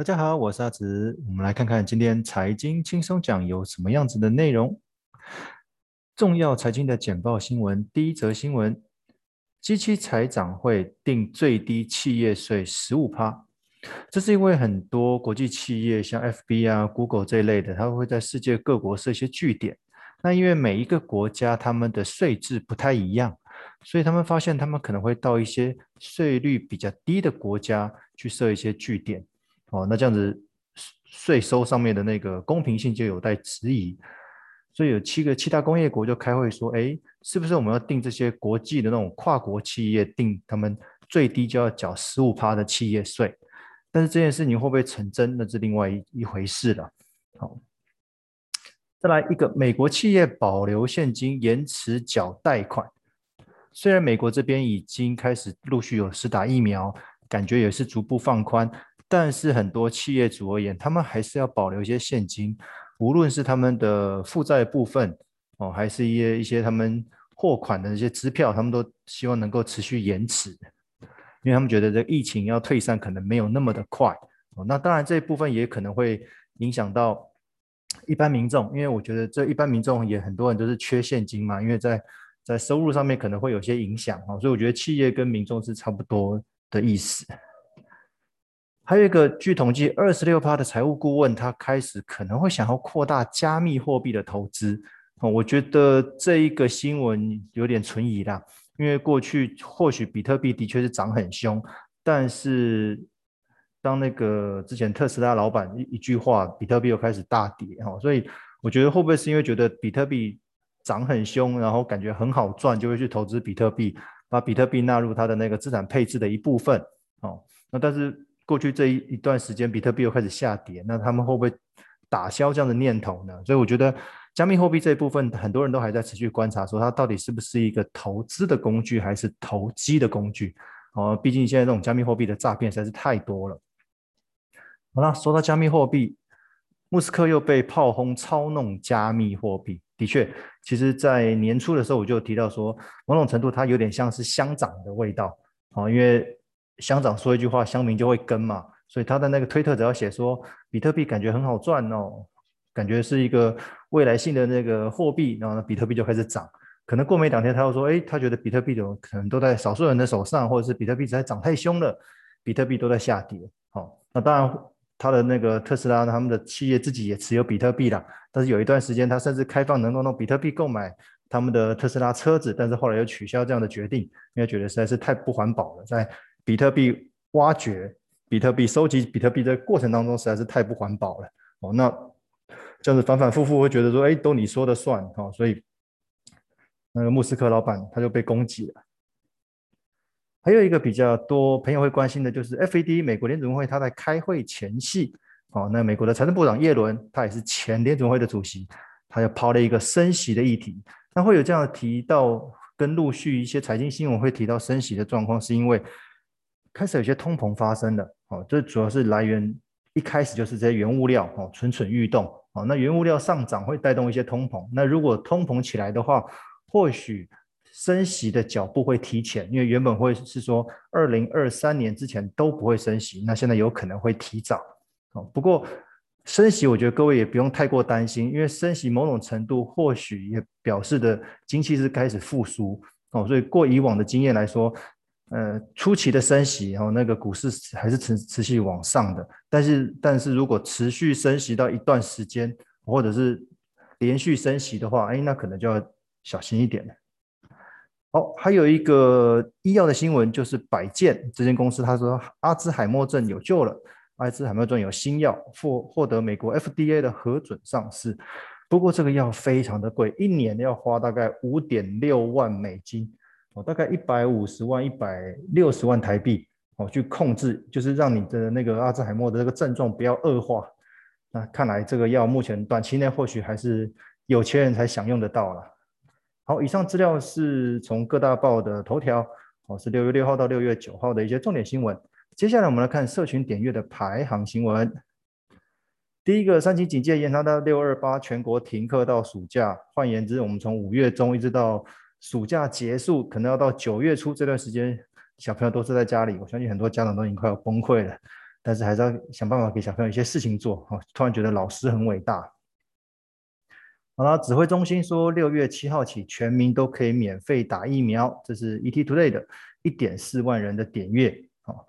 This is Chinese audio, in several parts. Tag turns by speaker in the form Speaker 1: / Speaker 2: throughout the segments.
Speaker 1: 大家好，我是阿直，我们来看看今天财经轻松讲有什么样子的内容。重要财经的简报新闻，第一则新闻机器财长会定最低企业税十五趴。这是因为很多国际企业，像 FB 啊、Google 这一类的，它会在世界各国设一些据点。那因为每一个国家他们的税制不太一样，所以他们发现他们可能会到一些税率比较低的国家去设一些据点。哦，那这样子税收上面的那个公平性就有待质疑，所以有七个七大工业国就开会说，哎，是不是我们要定这些国际的那种跨国企业定他们最低就要缴十五趴的企业税？但是这件事情会不会成真，那是另外一一回事了。好，再来一个，美国企业保留现金延迟缴贷款，虽然美国这边已经开始陆续有施打疫苗，感觉也是逐步放宽。但是很多企业主而言，他们还是要保留一些现金，无论是他们的负债部分哦，还是一些一些他们货款的一些支票，他们都希望能够持续延迟，因为他们觉得这疫情要退散可能没有那么的快哦。那当然这一部分也可能会影响到一般民众，因为我觉得这一般民众也很多人都是缺现金嘛，因为在在收入上面可能会有些影响哦，所以我觉得企业跟民众是差不多的意思。还有一个，据统计，二十六趴的财务顾问，他开始可能会想要扩大加密货币的投资。我觉得这一个新闻有点存疑啦，因为过去或许比特币的确是涨很凶，但是当那个之前特斯拉老板一一句话，比特币又开始大跌哈，所以我觉得会不会是因为觉得比特币涨很凶，然后感觉很好赚，就会去投资比特币，把比特币纳入他的那个资产配置的一部分。哦，那但是。过去这一一段时间，比特币又开始下跌，那他们会不会打消这样的念头呢？所以我觉得加密货币这一部分，很多人都还在持续观察，说它到底是不是一个投资的工具，还是投机的工具？哦，毕竟现在这种加密货币的诈骗实在是太多了。好了，说到加密货币，莫斯科又被炮轰操弄加密货币。的确，其实在年初的时候我就提到说，某种程度它有点像是乡长的味道，哦，因为。乡长说一句话，乡民就会跟嘛，所以他的那个推特只要写说比特币感觉很好赚哦，感觉是一个未来性的那个货币，然后呢，比特币就开始涨。可能过没两天，他又说，哎，他觉得比特币的可能都在少数人的手上，或者是比特币实在涨太凶了，比特币都在下跌。好、那当然他的那个特斯拉他们的企业自己也持有比特币啦，但是有一段时间他甚至开放能够用比特币购买他们的特斯拉车子，但是后来又取消这样的决定，因为觉得实在是太不环保了，在。比特币挖掘、比特币收集、比特币的过程当中实在是太不环保了哦。那这样子反反复复会觉得说，哎，都你说的算哦。所以那个莫斯科老板他就被攻击了。还有一个比较多朋友会关心的就是 FED 美国联准会他在开会前夕哦，那美国的财政部长耶伦他也是前联准会的主席，他就抛了一个升息的议题。那会有这样提到跟陆续一些财经新闻会提到升息的状况，是因为。开始有些通膨发生了，哦，这主要是来源一开始就是这些原物料，哦，蠢蠢欲动，哦，那原物料上涨会带动一些通膨，那如果通膨起来的话，或许升息的脚步会提前，因为原本会是说二零二三年之前都不会升息，那现在有可能会提早，哦，不过升息我觉得各位也不用太过担心，因为升息某种程度或许也表示的经济是开始复苏，哦，所以过以往的经验来说。呃，初期的升息，然后那个股市还是持持续往上的，但是但是如果持续升息到一段时间，或者是连续升息的话，哎，那可能就要小心一点了。好，还有一个医药的新闻，就是百健这间公司，他说阿兹海默症有救了，阿兹海默症有新药获获得美国 FDA 的核准上市，不过这个药非常的贵，一年要花大概五点六万美金。哦，大概一百五十万、一百六十万台币哦，去控制，就是让你的那个阿兹海默的这个症状不要恶化。那看来这个药目前短期内或许还是有钱人才享用得到了。好，以上资料是从各大报的头条，哦，是六月六号到六月九号的一些重点新闻。接下来我们来看社群点阅的排行新闻。第一个，三级警戒延长到六二八，全国停课到暑假。换言之，我们从五月中一直到。暑假结束，可能要到九月初这段时间，小朋友都是在家里。我相信很多家长都已经快要崩溃了。但是还是要想办法给小朋友一些事情做。哦，突然觉得老师很伟大。好了，指挥中心说六月七号起，全民都可以免费打疫苗，这是 ETtoday 的一点四万人的点阅。好，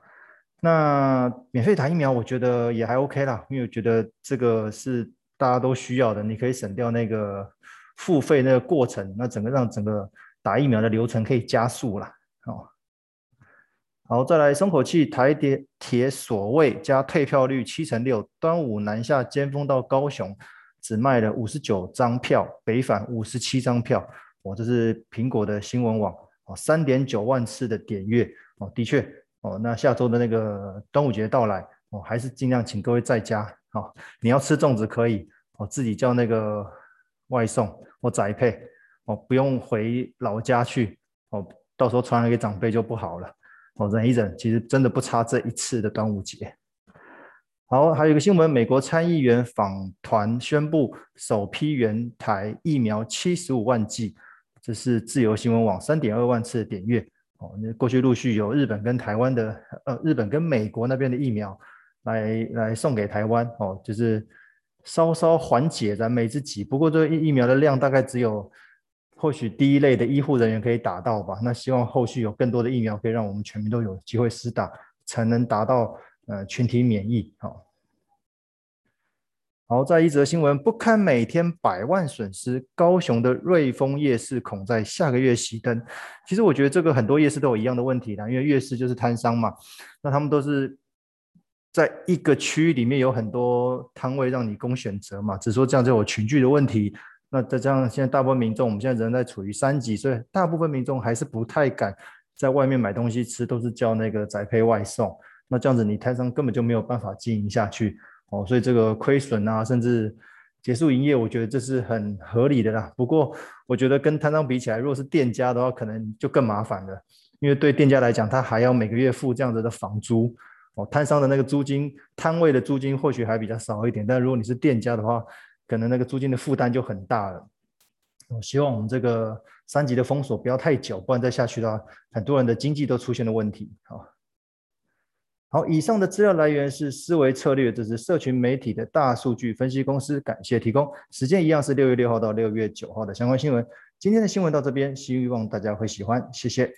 Speaker 1: 那免费打疫苗，我觉得也还 OK 啦，因为我觉得这个是大家都需要的，你可以省掉那个付费那个过程，那整个让整个打疫苗的流程可以加速了。好。好，再来松口气，台铁铁所谓加退票率七成六，端午南下尖峰到高雄只卖了五十九张票，北返五十七张票。哦，这是苹果的新闻网哦，三点九万次的点阅哦，的确哦，那下周的那个端午节到来哦，还是尽量请各位在家哦，你要吃粽子可以哦，自己叫那个外送或宅配哦，不用回老家去哦，到时候传染给长辈就不好了。哦，忍一忍，其实真的不差这一次的端午节。好，还有一个新闻，美国参议员访团宣布首批援台疫苗七十五万剂，这是自由新闻网三点二万次的点阅。哦，那过去陆续有日本跟台湾的，呃，日本跟美国那边的疫苗来来送给台湾，哦，就是稍稍缓解燃眉之急。不过这疫疫苗的量大概只有。或许第一类的医护人员可以打到吧，那希望后续有更多的疫苗可以让我们全民都有机会施打，才能达到呃群体免疫。好，好，在一则新闻，不堪每天百万损失，高雄的瑞丰夜市恐在下个月熄灯。其实我觉得这个很多夜市都有一样的问题啦，因为夜市就是摊商嘛，那他们都是在一个区域里面有很多摊位让你供选择嘛，只说这样就有群聚的问题。那再加上现在大部分民众，我们现在仍在处于三级，所以大部分民众还是不太敢在外面买东西吃，都是叫那个宅配外送。那这样子，你摊商根本就没有办法经营下去哦，所以这个亏损啊，甚至结束营业，我觉得这是很合理的啦。不过，我觉得跟摊商比起来，如果是店家的话，可能就更麻烦了，因为对店家来讲，他还要每个月付这样子的房租哦，摊商的那个租金，摊位的租金或许还比较少一点，但如果你是店家的话，可能那个租金的负担就很大了。我希望我们这个三级的封锁不要太久，不然再下去的话，很多人的经济都出现了问题。好，好，以上的资料来源是思维策略，这是社群媒体的大数据分析公司，感谢提供。时间一样是六月六号到六月九号的相关新闻。今天的新闻到这边，希望大家会喜欢，谢谢。